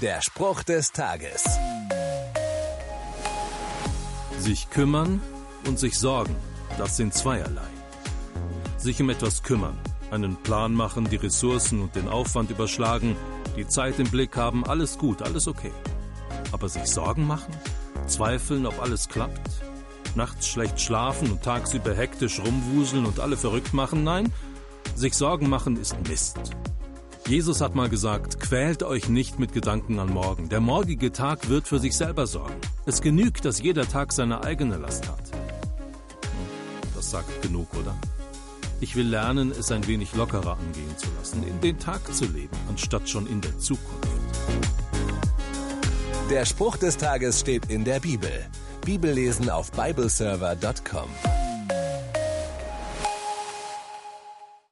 Der Spruch des Tages. Sich kümmern und sich sorgen, das sind zweierlei. Sich um etwas kümmern, einen Plan machen, die Ressourcen und den Aufwand überschlagen, die Zeit im Blick haben, alles gut, alles okay. Aber sich Sorgen machen? Zweifeln, ob alles klappt? Nachts schlecht schlafen und tagsüber hektisch rumwuseln und alle verrückt machen? Nein, sich Sorgen machen ist Mist. Jesus hat mal gesagt, quält euch nicht mit Gedanken an morgen. Der morgige Tag wird für sich selber sorgen. Es genügt, dass jeder Tag seine eigene Last hat. Das sagt genug, oder? Ich will lernen, es ein wenig lockerer angehen zu lassen, in den Tag zu leben, anstatt schon in der Zukunft. Der Spruch des Tages steht in der Bibel. Bibellesen auf bibleserver.com.